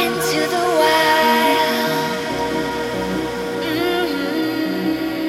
into the wild. Mm-hmm.